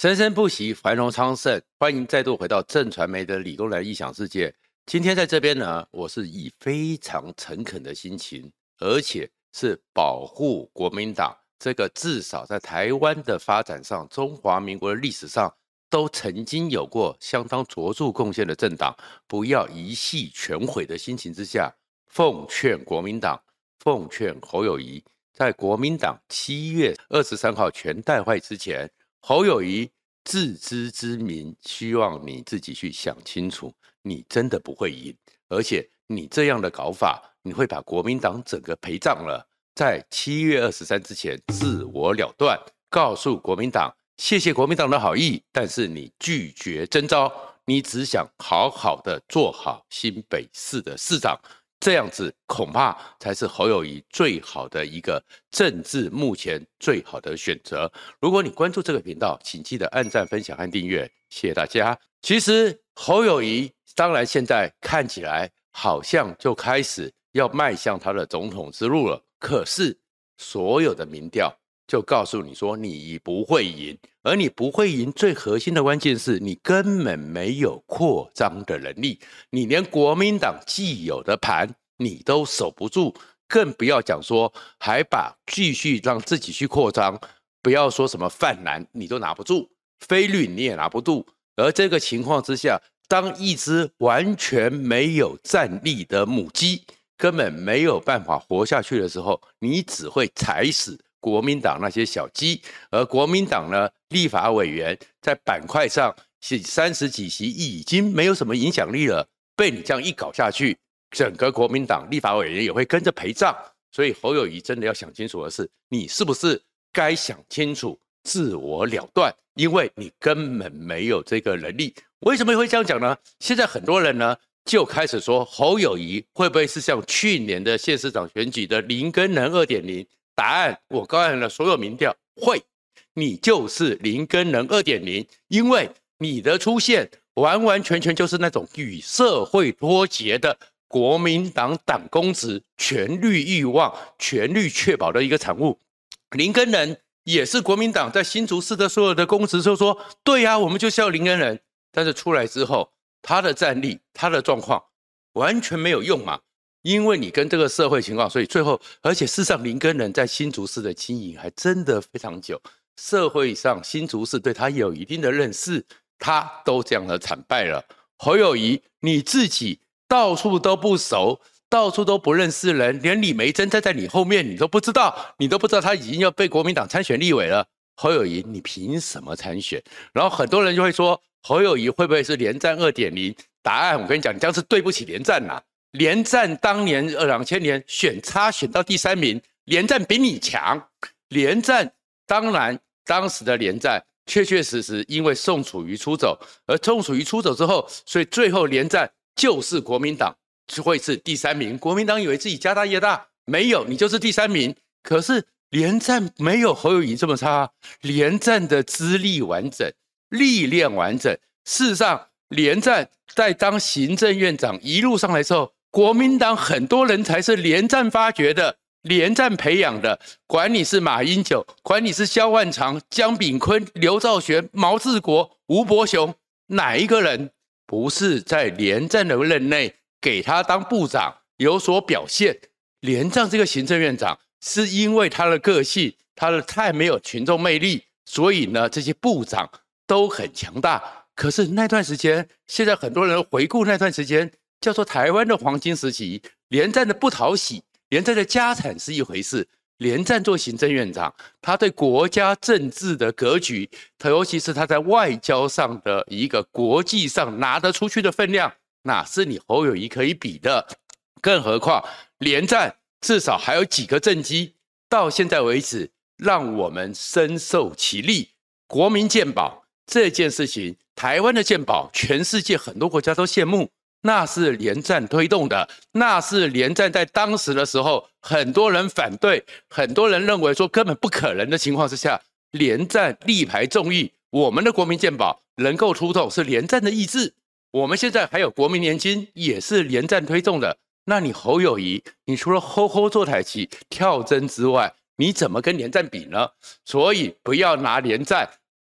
生生不息，繁荣昌盛。欢迎再度回到正传媒的理工男异想世界。今天在这边呢，我是以非常诚恳的心情，而且是保护国民党这个至少在台湾的发展上，中华民国的历史上都曾经有过相当卓著贡献的政党，不要一夕全毁的心情之下，奉劝国民党，奉劝侯友谊，在国民党七月二十三号全代会之前。侯友宜自知之明，希望你自己去想清楚，你真的不会赢，而且你这样的搞法，你会把国民党整个陪葬了。在七月二十三之前，自我了断，告诉国民党，谢谢国民党的好意，但是你拒绝征召，你只想好好的做好新北市的市长。这样子恐怕才是侯友谊最好的一个政治目前最好的选择。如果你关注这个频道，请记得按赞、分享和订阅，谢谢大家。其实侯友谊当然现在看起来好像就开始要迈向他的总统之路了，可是所有的民调。就告诉你说你不会赢，而你不会赢最核心的关键是你根本没有扩张的能力，你连国民党既有的盘你都守不住，更不要讲说还把继续让自己去扩张，不要说什么泛蓝你都拿不住，非绿你也拿不住，而这个情况之下，当一只完全没有战力的母鸡根本没有办法活下去的时候，你只会踩死。国民党那些小鸡，而国民党呢，立法委员在板块上是三十几席，已经没有什么影响力了。被你这样一搞下去，整个国民党立法委员也会跟着陪葬。所以侯友谊真的要想清楚的是，你是不是该想清楚自我了断？因为你根本没有这个能力。为什么会这样讲呢？现在很多人呢就开始说，侯友谊会不会是像去年的县市长选举的林耕仁二点零？答案我告诉了所有民调，会，你就是林根仁二点零，因为你的出现完完全全就是那种与社会脱节的国民党党公职权力欲望、权力确保的一个产物。林根仁也是国民党在新竹市的所有的公职就说，对呀、啊，我们就是要林根仁，但是出来之后，他的战力、他的状况完全没有用嘛。因为你跟这个社会情况，所以最后，而且事实上，林根仁在新竹市的经营还真的非常久。社会上新竹市对他有一定的认识，他都这样的惨败了。侯友谊，你自己到处都不熟，到处都不认识人，连李梅珍站在你后面你都不知道，你都不知道他已经要被国民党参选立委了。侯友谊，你凭什么参选？然后很多人就会说，侯友谊会不会是连战二点零？答案我跟你讲，你这样是对不起连战呐。连战当年二两千年选差选到第三名，连战比你强。连战当然当时的连战确确实实因为宋楚瑜出走，而宋楚瑜出走之后，所以最后连战就是国民党会是第三名。国民党以为自己家大业大，没有，你就是第三名。可是连战没有侯友宜这么差，连战的资历完整，历练完整。事实上，连战在当行政院长一路上来之后。国民党很多人才是连战发掘的，连战培养的。管你是马英九，管你是萧万长、江炳坤、刘兆玄、毛治国、吴伯雄，哪一个人不是在连战的任内给他当部长有所表现？连战这个行政院长是因为他的个性，他的太没有群众魅力，所以呢，这些部长都很强大。可是那段时间，现在很多人回顾那段时间。叫做台湾的黄金时期，连战的不讨喜，连战的家产是一回事。连战做行政院长，他对国家政治的格局，他尤其是他在外交上的一个国际上拿得出去的分量，哪是你侯友宜可以比的？更何况连战至少还有几个政绩，到现在为止让我们深受其利。国民健保这件事情，台湾的健保，全世界很多国家都羡慕。那是连战推动的，那是连战在当时的时候，很多人反对，很多人认为说根本不可能的情况之下，连战力排众议，我们的国民健保能够出动是连战的意志。我们现在还有国民年金，也是连战推动的。那你侯友宜，你除了吼吼坐台棋跳针之外，你怎么跟连战比呢？所以不要拿连战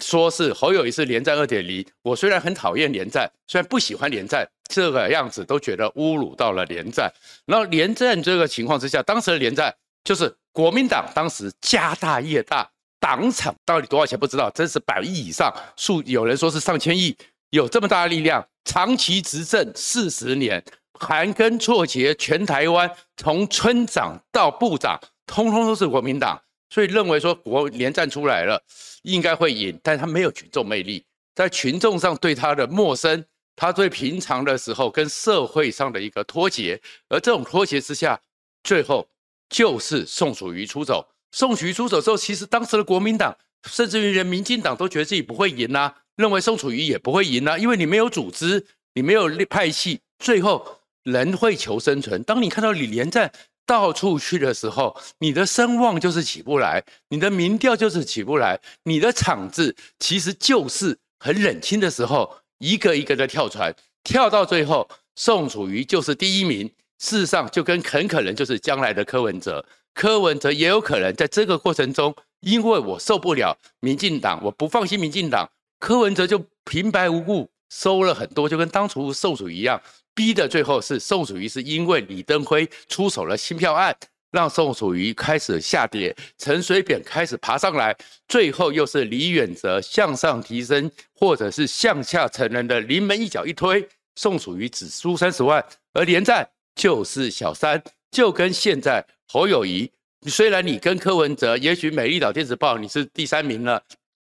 说是侯友谊是连战二点零。我虽然很讨厌连战，虽然不喜欢连战这个样子，都觉得侮辱到了连战。然后连战这个情况之下，当时的连战就是国民党当时家大业大，党产到底多少钱不知道，真是百亿以上，数有人说是上千亿，有这么大的力量，长期执政四十年，盘根错节，全台湾从村长到部长，通通都是国民党。所以认为说国连战出来了，应该会赢，但他没有群众魅力，在群众上对他的陌生，他对平常的时候跟社会上的一个脱节，而这种脱节之下，最后就是宋楚瑜出走。宋楚瑜出走之后，其实当时的国民党，甚至于连民进党都觉得自己不会赢呐、啊，认为宋楚瑜也不会赢呐、啊，因为你没有组织，你没有派系，最后人会求生存。当你看到李连战。到处去的时候，你的声望就是起不来，你的民调就是起不来，你的场子其实就是很冷清的时候，一个一个的跳船，跳到最后，宋楚瑜就是第一名。事实上，就跟很可能就是将来的柯文哲，柯文哲也有可能在这个过程中，因为我受不了民进党，我不放心民进党，柯文哲就平白无故收了很多，就跟当初宋楚瑜一样。逼的最后是宋楚瑜，是因为李登辉出手了新票案，让宋楚瑜开始下跌，陈水扁开始爬上来，最后又是李远哲向上提升，或者是向下成人的临门一脚一推，宋楚瑜只输三十万，而连战就是小三，就跟现在侯友谊，虽然你跟柯文哲，也许美丽岛电子报你是第三名了，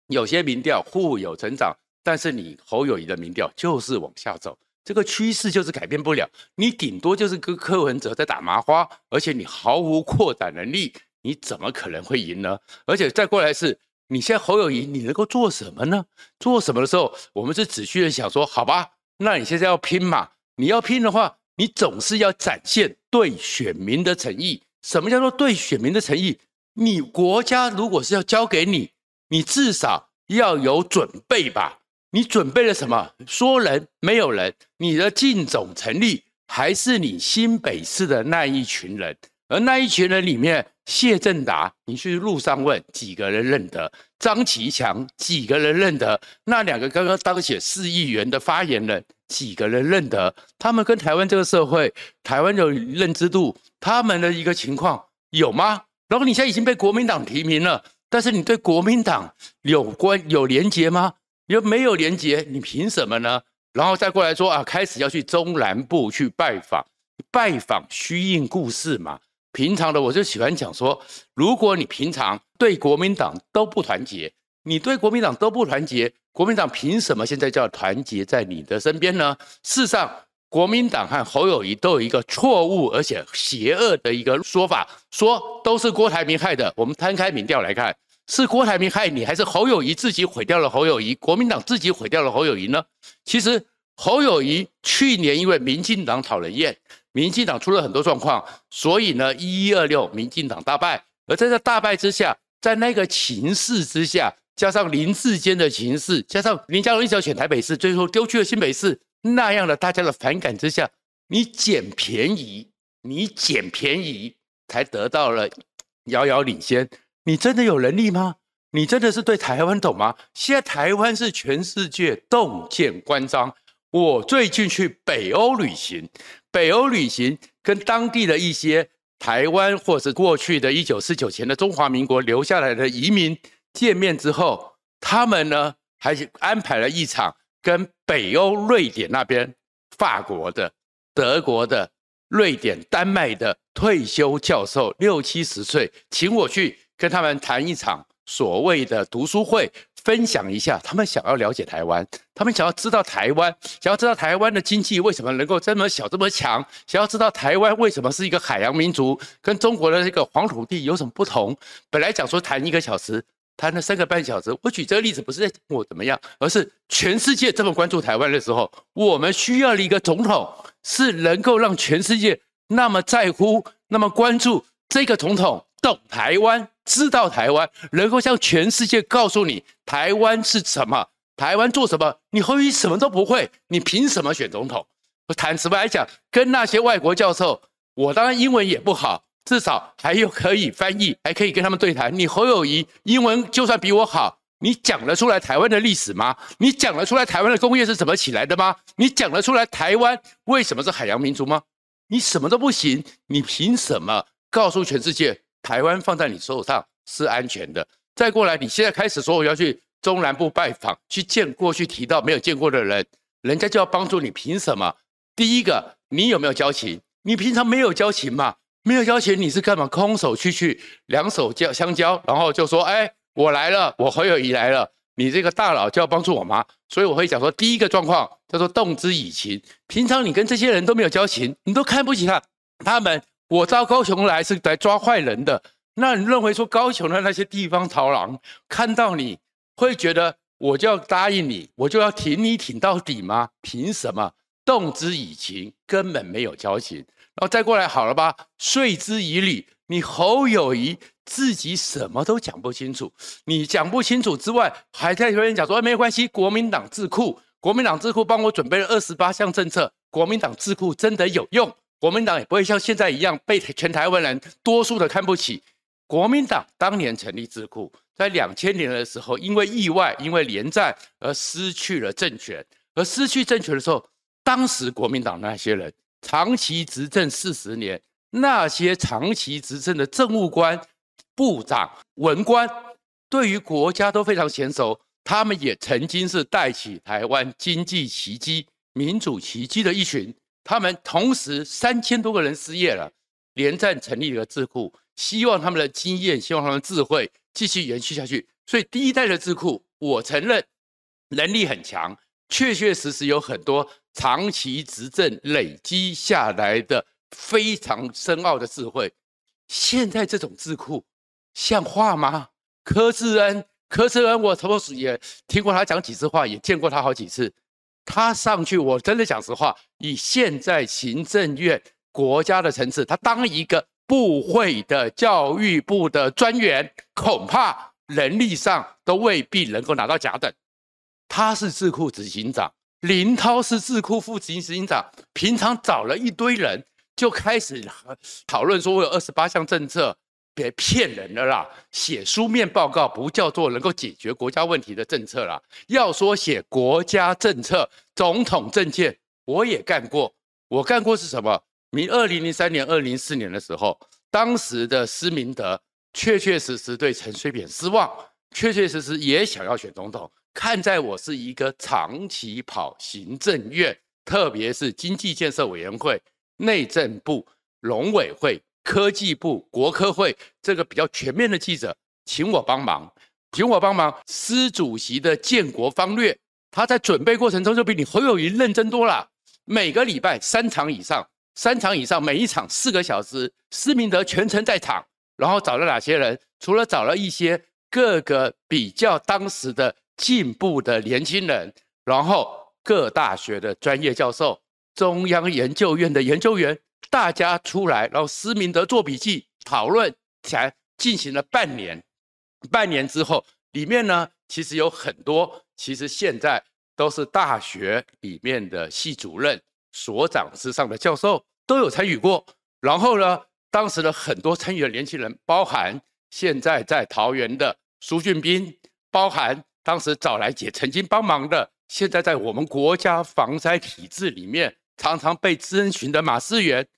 有些民调互有成长，但是你侯友谊的民调就是往下走。这个趋势就是改变不了，你顶多就是跟柯文哲在打麻花，而且你毫无扩展能力，你怎么可能会赢呢？而且再过来是，你现在侯友谊，你能够做什么呢？做什么的时候，我们是只需要想说，好吧，那你现在要拼嘛？你要拼的话，你总是要展现对选民的诚意。什么叫做对选民的诚意？你国家如果是要交给你，你至少要有准备吧。你准备了什么？说人没有人，你的竞总成立还是你新北市的那一群人？而那一群人里面，谢振达，你去路上问几个人认得？张其强几个人认得？那两个刚刚当选市议员的发言人几个人认得？他们跟台湾这个社会、台湾有认知度，他们的一个情况有吗？然后你现在已经被国民党提名了，但是你对国民党有关有连结吗？又没有连结，你凭什么呢？然后再过来说啊，开始要去中南部去拜访，拜访虚应故事嘛。平常的我就喜欢讲说，如果你平常对国民党都不团结，你对国民党都不团结，国民党凭什么现在叫团结在你的身边呢？事实上，国民党和侯友谊都有一个错误而且邪恶的一个说法，说都是郭台铭害的。我们摊开民调来看。是郭台铭害你，还是侯友谊自己毁掉了侯友谊？国民党自己毁掉了侯友谊呢？其实侯友谊去年因为民进党讨人厌，民进党出了很多状况，所以呢，一一二六民进党大败。而在这大败之下，在那个情势之下，加上林志坚的情势，加上林佳龙一直要选台北市，最后丢去了新北市，那样的大家的反感之下，你捡便宜，你捡便宜，才得到了遥遥领先。你真的有能力吗？你真的是对台湾懂吗？现在台湾是全世界洞见观瞻。我最近去北欧旅行，北欧旅行跟当地的一些台湾或是过去的一九四九前的中华民国留下来的移民见面之后，他们呢还安排了一场跟北欧瑞典那边、法国的、德国的、瑞典、丹麦的退休教授六七十岁，请我去。跟他们谈一场所谓的读书会，分享一下他们想要了解台湾，他们想要知道台湾，想要知道台湾的经济为什么能够这么小这么强，想要知道台湾为什么是一个海洋民族，跟中国的这个黄土地有什么不同。本来讲说谈一个小时，谈了三个半小时。我举这个例子不是在讲我怎么样，而是全世界这么关注台湾的时候，我们需要的一个总统是能够让全世界那么在乎、那么关注这个总统。懂台湾，知道台湾，能够向全世界告诉你台湾是什么，台湾做什么，你侯友什么都不会，你凭什么选总统？我坦白来讲，跟那些外国教授，我当然英文也不好，至少还有可以翻译，还可以跟他们对谈。你侯友谊英文就算比我好，你讲得出来台湾的历史吗？你讲得出来台湾的工业是怎么起来的吗？你讲得出来台湾为什么是海洋民族吗？你什么都不行，你凭什么告诉全世界台湾放在你手上是安全的？再过来，你现在开始说我要去中南部拜访，去见过去提到没有见过的人，人家就要帮助你，凭什么？第一个，你有没有交情？你平常没有交情嘛？没有交情，你是干嘛？空手去去，两手交相交，然后就说：“哎，我来了，我侯友宜来了。”你这个大佬就要帮助我吗？所以我会讲说，第一个状况叫做动之以情。平常你跟这些人都没有交情，你都看不起他。他们，我到高雄来是来抓坏人的。那你认为说高雄的那些地方逃狼看到你会觉得我就要答应你，我就要挺你挺到底吗？凭什么？动之以情，根本没有交情。然后再过来好了吧？说之以理，你侯友谊自己什么都讲不清楚，你讲不清楚之外，还在有人讲说，哎，没关系，国民党智库，国民党智库帮我准备了二十八项政策，国民党智库真的有用，国民党也不会像现在一样被全台湾人多数的看不起。国民党当年成立智库，在两千年的时候，因为意外，因为连战而失去了政权，而失去政权的时候，当时国民党那些人。长期执政四十年，那些长期执政的政务官、部长、文官，对于国家都非常娴熟。他们也曾经是带起台湾经济奇迹、民主奇迹的一群。他们同时三千多个人失业了，连战成立了智库，希望他们的经验、希望他们的智慧继续延续下去。所以第一代的智库，我承认能力很强，确确实实有很多。长期执政累积下来的非常深奥的智慧，现在这种智库像话吗？柯志恩，柯志恩，我同时也听过他讲几次话，也见过他好几次。他上去，我真的讲实话，以现在行政院国家的层次，他当一个部会的教育部的专员，恐怕能力上都未必能够拿到甲等。他是智库执行长。林涛是智库副执行长，平常找了一堆人，就开始讨论说：“我有二十八项政策，别骗人了啦！写书面报告不叫做能够解决国家问题的政策啦。要说写国家政策、总统政见，我也干过。我干过是什么？明二零零三年、二零零四年的时候，当时的施明德确确实实对陈水扁失望，确确实实也想要选总统。”看在我是一个长期跑行政院，特别是经济建设委员会、内政部、农委会、科技部、国科会这个比较全面的记者，请我帮忙，请我帮忙。施主席的建国方略，他在准备过程中就比你侯友宜认真多了。每个礼拜三场以上，三场以上，每一场四个小时，施明德全程在场。然后找了哪些人？除了找了一些各个比较当时的。进步的年轻人，然后各大学的专业教授、中央研究院的研究员，大家出来，然后施明德做笔记、讨论，才进行了半年。半年之后，里面呢，其实有很多，其实现在都是大学里面的系主任、所长之上的教授都有参与过。然后呢，当时的很多参与的年轻人，包含现在在桃园的苏俊斌，包含。当时找来姐曾经帮忙的，现在在我们国家防灾体制里面常常被咨询的马思源，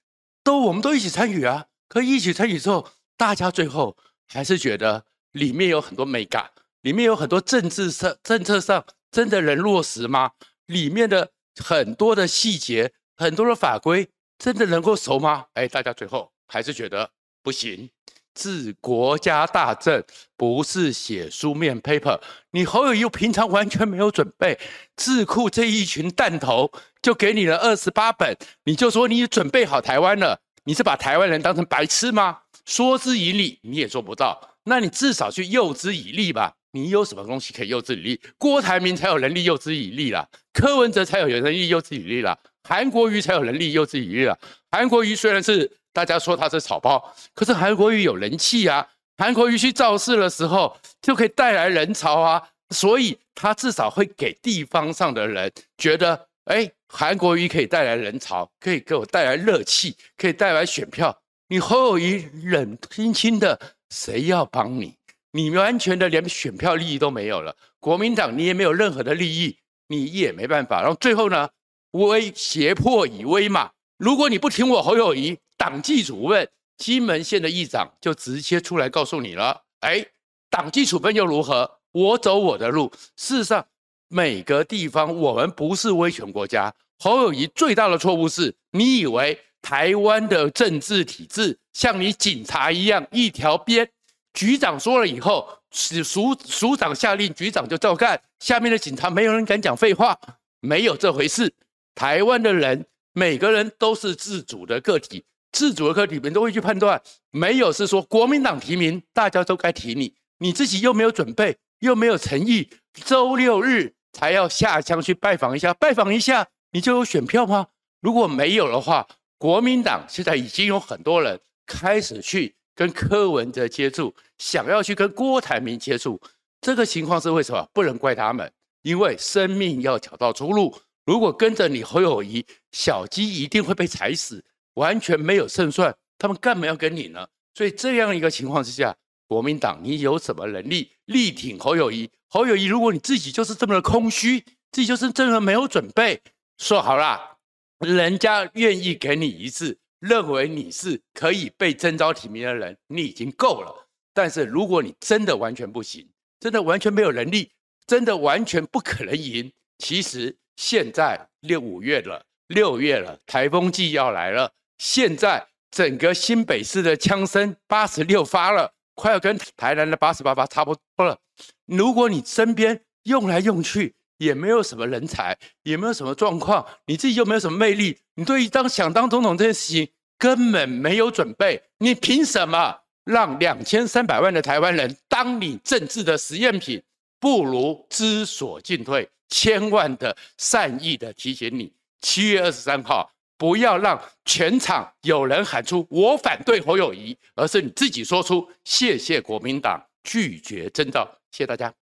都我们都一起参与啊。可一起参与之后，大家最后还是觉得里面有很多美感，里面有很多政治上、政策上真的能落实吗？里面的很多的细节、很多的法规真的能够熟吗？哎，大家最后还是觉得不行。治国家大政不是写书面 paper，你侯友宜平常完全没有准备，智库这一群弹头就给你了二十八本，你就说你准备好台湾了，你是把台湾人当成白痴吗？说之以理，你也做不到，那你至少去诱之以利吧。你有什么东西可以诱之以利？郭台铭才有能力诱之以利啦，柯文哲才有能力诱之以利啦，韩国瑜才有能力诱之以利啦。韩国瑜虽然是。大家说他是草包，可是韩国瑜有人气啊！韩国瑜去造势的时候，就可以带来人潮啊，所以他至少会给地方上的人觉得，哎，韩国瑜可以带来人潮，可以给我带来热气，可以带来选票。你侯友宜冷清清的，谁要帮你？你完全的连选票利益都没有了。国民党你也没有任何的利益，你也没办法。然后最后呢，威胁迫以威嘛。如果你不听我侯友谊，党纪处分，金门县的议长就直接出来告诉你了。哎，党纪处分又如何？我走我的路。事实上，每个地方我们不是威权国家。侯友谊最大的错误是，你以为台湾的政治体制像你警察一样一条边，局长说了以后，署署长下令，局长就照干，下面的警察没有人敢讲废话，没有这回事。台湾的人每个人都是自主的个体。自主的个体们都会去判断，没有是说国民党提名，大家都该提你，你自己又没有准备，又没有诚意，周六日才要下乡去拜访一下，拜访一下你就有选票吗？如果没有的话，国民党现在已经有很多人开始去跟柯文哲接触，想要去跟郭台铭接触，这个情况是为什么？不能怪他们，因为生命要找到出路，如果跟着你侯友宜，小鸡一定会被踩死。完全没有胜算，他们干嘛要跟你呢？所以这样一个情况之下，国民党你有什么能力力挺侯友宜？侯友宜，如果你自己就是这么的空虚，自己就是真的没有准备，说好了，人家愿意给你一次，认为你是可以被征召提名的人，你已经够了。但是如果你真的完全不行，真的完全没有能力，真的完全不可能赢，其实现在六五月了，六月了，台风季要来了。现在整个新北市的枪声八十六发了，快要跟台南的八十八发差不多了。如果你身边用来用去也没有什么人才，也没有什么状况，你自己又没有什么魅力，你对于当想当总统这件事情根本没有准备，你凭什么让两千三百万的台湾人当你政治的实验品？不如知所进退，千万的善意的提醒你，七月二十三号。不要让全场有人喊出“我反对侯友谊”，而是你自己说出“谢谢国民党拒绝征召”。谢谢大家。